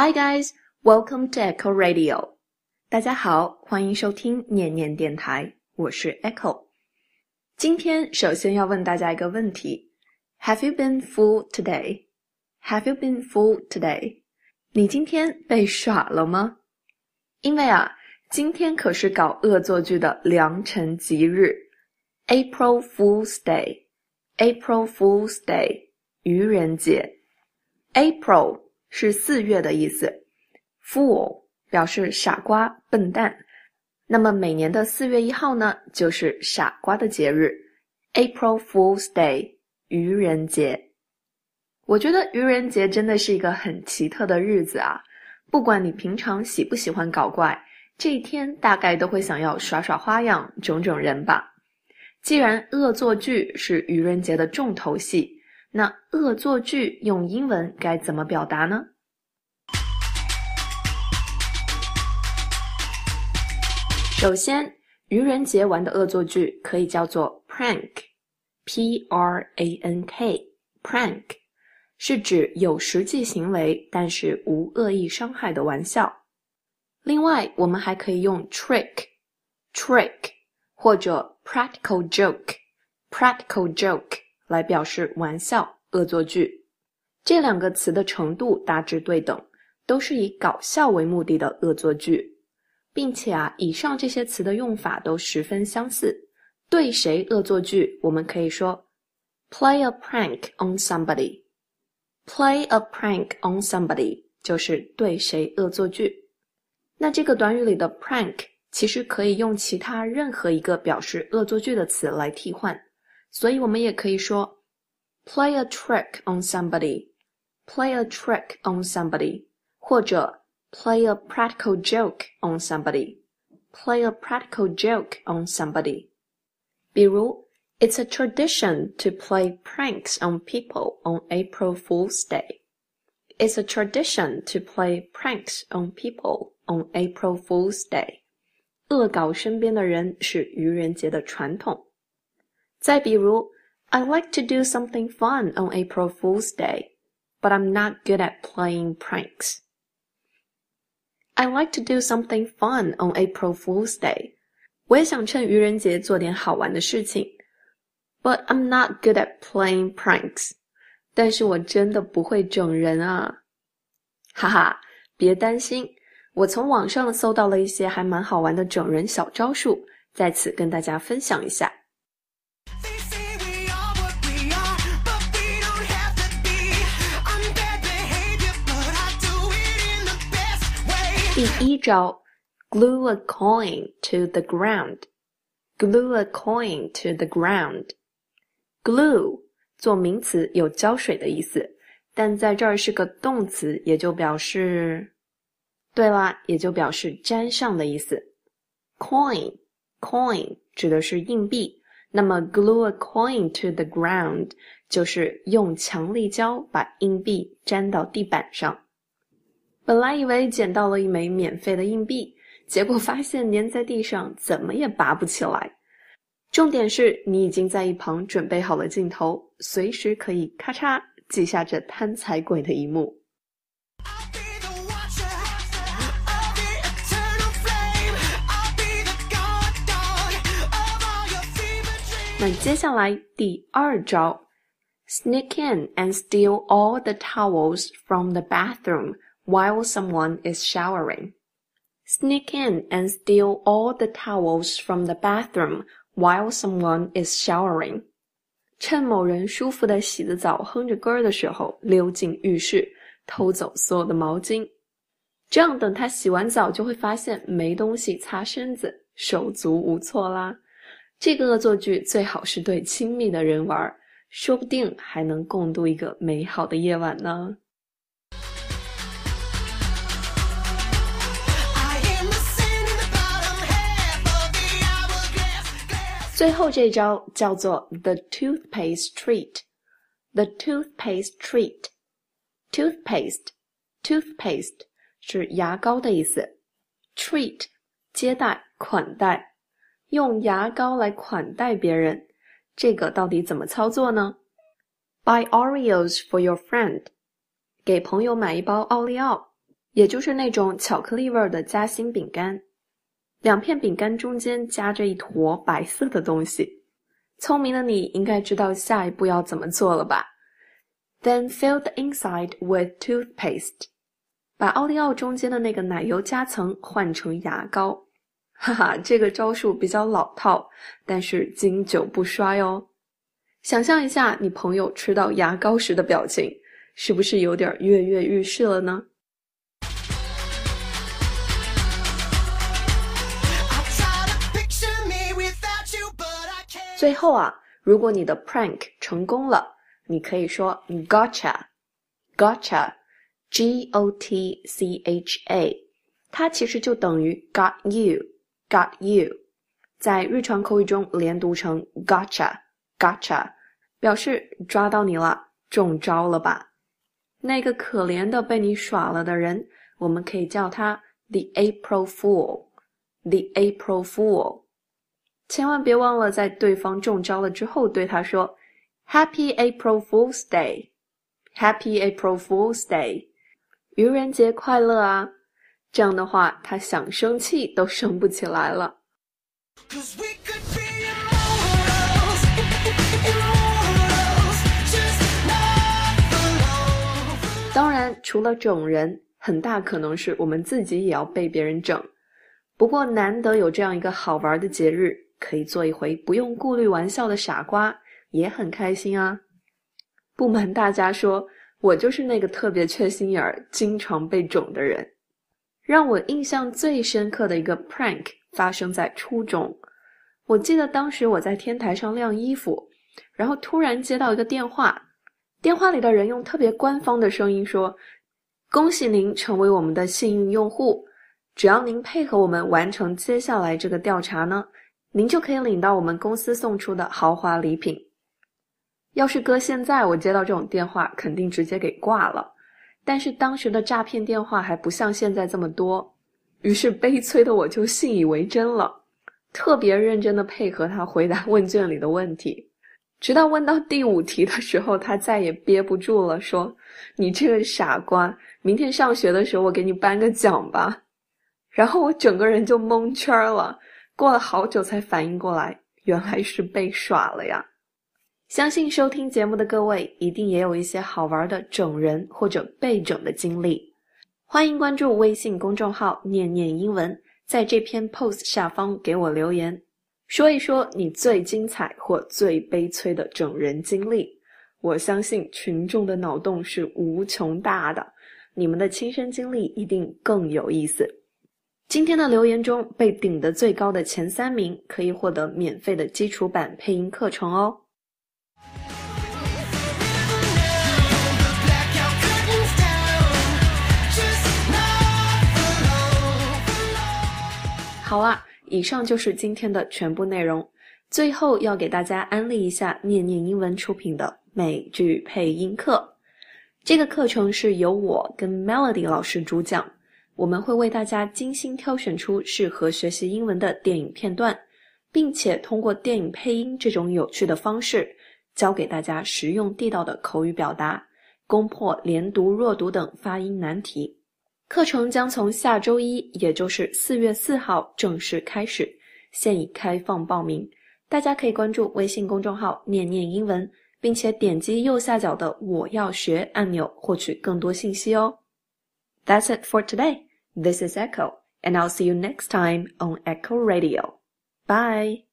Hi guys, welcome to Echo Radio. 大家好，欢迎收听念念电台，我是 Echo。今天首先要问大家一个问题：Have you been fooled today? Have you been fooled today? 你今天被耍了吗？因为啊，今天可是搞恶作剧的良辰吉日，April Fool's Day。April Fool's Day，愚人节。April。 是四月的意思，fool 表示傻瓜、笨蛋。那么每年的四月一号呢，就是傻瓜的节日，April Fool's Day，愚人节。我觉得愚人节真的是一个很奇特的日子啊！不管你平常喜不喜欢搞怪，这一天大概都会想要耍耍花样、整整人吧。既然恶作剧是愚人节的重头戏。那恶作剧用英文该怎么表达呢？首先，愚人节玩的恶作剧可以叫做 prank，p r a n k，prank 是指有实际行为但是无恶意伤害的玩笑。另外，我们还可以用 trick，trick 或者 practical joke，practical joke。来表示玩笑、恶作剧，这两个词的程度大致对等，都是以搞笑为目的的恶作剧，并且啊，以上这些词的用法都十分相似。对谁恶作剧，我们可以说 play a prank on somebody。play a prank on somebody 就是对谁恶作剧。那这个短语里的 prank 其实可以用其他任何一个表示恶作剧的词来替换。所以我们也可以说，play a trick on somebody，play a trick on somebody，或者 play a practical joke on somebody，play a practical joke on somebody。比如，It's a tradition to play pranks on people on April Fool's Day。It's a tradition to play pranks on people on April Fool's Day。恶搞身边的人是愚人节的传统。 再比如，I like to do something fun on April Fool's Day, but I'm not good at playing pranks. I like to do something fun on April Fool's Day. 我也想趁愚人节做点好玩的事情，but I'm not good at playing pranks. 但是我真的不会整人啊！哈哈，别担心，我从网上搜到了一些还蛮好玩的整人小招数，在此跟大家分享一下。 招，glue a coin to the ground。glue a coin to the ground。glue 做名词有胶水的意思，但在这儿是个动词，也就表示，对啦，也就表示粘上的意思。coin coin 指的是硬币，那么 glue a coin to the ground 就是用强力胶把硬币粘到地板上。本来以为捡到了一枚免费的硬币，结果发现粘在地上，怎么也拔不起来。重点是你已经在一旁准备好了镜头，随时可以咔嚓记下这贪财鬼的一幕。那接下来第二招，sneak in and steal all the towels from the bathroom。While someone is showering. Sneak in and steal all the towels from the bathroom while someone is showering. 趁某人舒服的洗着澡、哼着歌儿的时候，溜进浴室偷走所有的毛巾。这样等他洗完澡，就会发现没东西擦身子，手足无措啦。这个恶作剧最好是对亲密的人玩，说不定还能共度一个美好的夜晚呢。最后这招叫做 the toothpaste treat。the toothpaste treat。toothpaste toothpaste 是牙膏的意思。treat 接待款待，用牙膏来款待别人，这个到底怎么操作呢？Buy Oreos for your friend。给朋友买一包奥利奥。也就是那种巧克力味的夹心饼干。两片饼干中间夹着一坨白色的东西。聪明的你应该知道下一步要怎么做了吧？Then fill the inside with toothpaste。把奥利奥中间的那个奶油夹层换成牙膏。哈哈，这个招数比较老套，但是经久不衰哦。想象一下你朋友吃到牙膏时的表情，是不是有点跃跃欲试了呢？最后啊，如果你的 prank 成功了，你可以说 gotcha，gotcha，g o t c h a，它其实就等于 got you，got you，在日常口语中连读成 gotcha，gotcha，表示抓到你了，中招了吧？那个可怜的被你耍了的人，我们可以叫他 the April Fool，the April Fool。 千万别忘了，在对方中招了之后，对他说 “Happy April Fool's Day”，“Happy April Fool's Day”，愚人节快乐啊！这样的话，他想生气都生不起来了。当然，除了整人，很大可能是我们自己也要被别人整。不过，难得有这样一个好玩的节日。可以做一回不用顾虑玩笑的傻瓜，也很开心啊！不瞒大家说，我就是那个特别缺心眼儿、经常被整的人。让我印象最深刻的一个 prank 发生在初中。我记得当时我在天台上晾衣服，然后突然接到一个电话，电话里的人用特别官方的声音说：“恭喜您成为我们的幸运用户，只要您配合我们完成接下来这个调查呢。”您就可以领到我们公司送出的豪华礼品。要是搁现在，我接到这种电话，肯定直接给挂了。但是当时的诈骗电话还不像现在这么多，于是悲催的我就信以为真了，特别认真的配合他回答问卷里的问题。直到问到第五题的时候，他再也憋不住了，说：“你这个傻瓜，明天上学的时候我给你颁个奖吧。”然后我整个人就蒙圈了。过了好久才反应过来，原来是被耍了呀！相信收听节目的各位一定也有一些好玩的整人或者被整的经历，欢迎关注微信公众号“念念英文”，在这篇 post 下方给我留言，说一说你最精彩或最悲催的整人经历。我相信群众的脑洞是无穷大的，你们的亲身经历一定更有意思。今天的留言中被顶的最高的前三名可以获得免费的基础版配音课程哦。好啦，以上就是今天的全部内容。最后要给大家安利一下念念英文出品的美剧配音课，这个课程是由我跟 Melody 老师主讲。我们会为大家精心挑选出适合学习英文的电影片段，并且通过电影配音这种有趣的方式，教给大家实用地道的口语表达，攻破连读、弱读等发音难题。课程将从下周一，也就是四月四号正式开始，现已开放报名。大家可以关注微信公众号“念念英文”，并且点击右下角的“我要学”按钮，获取更多信息哦。That's it for today. This is Echo, and I'll see you next time on Echo Radio. Bye.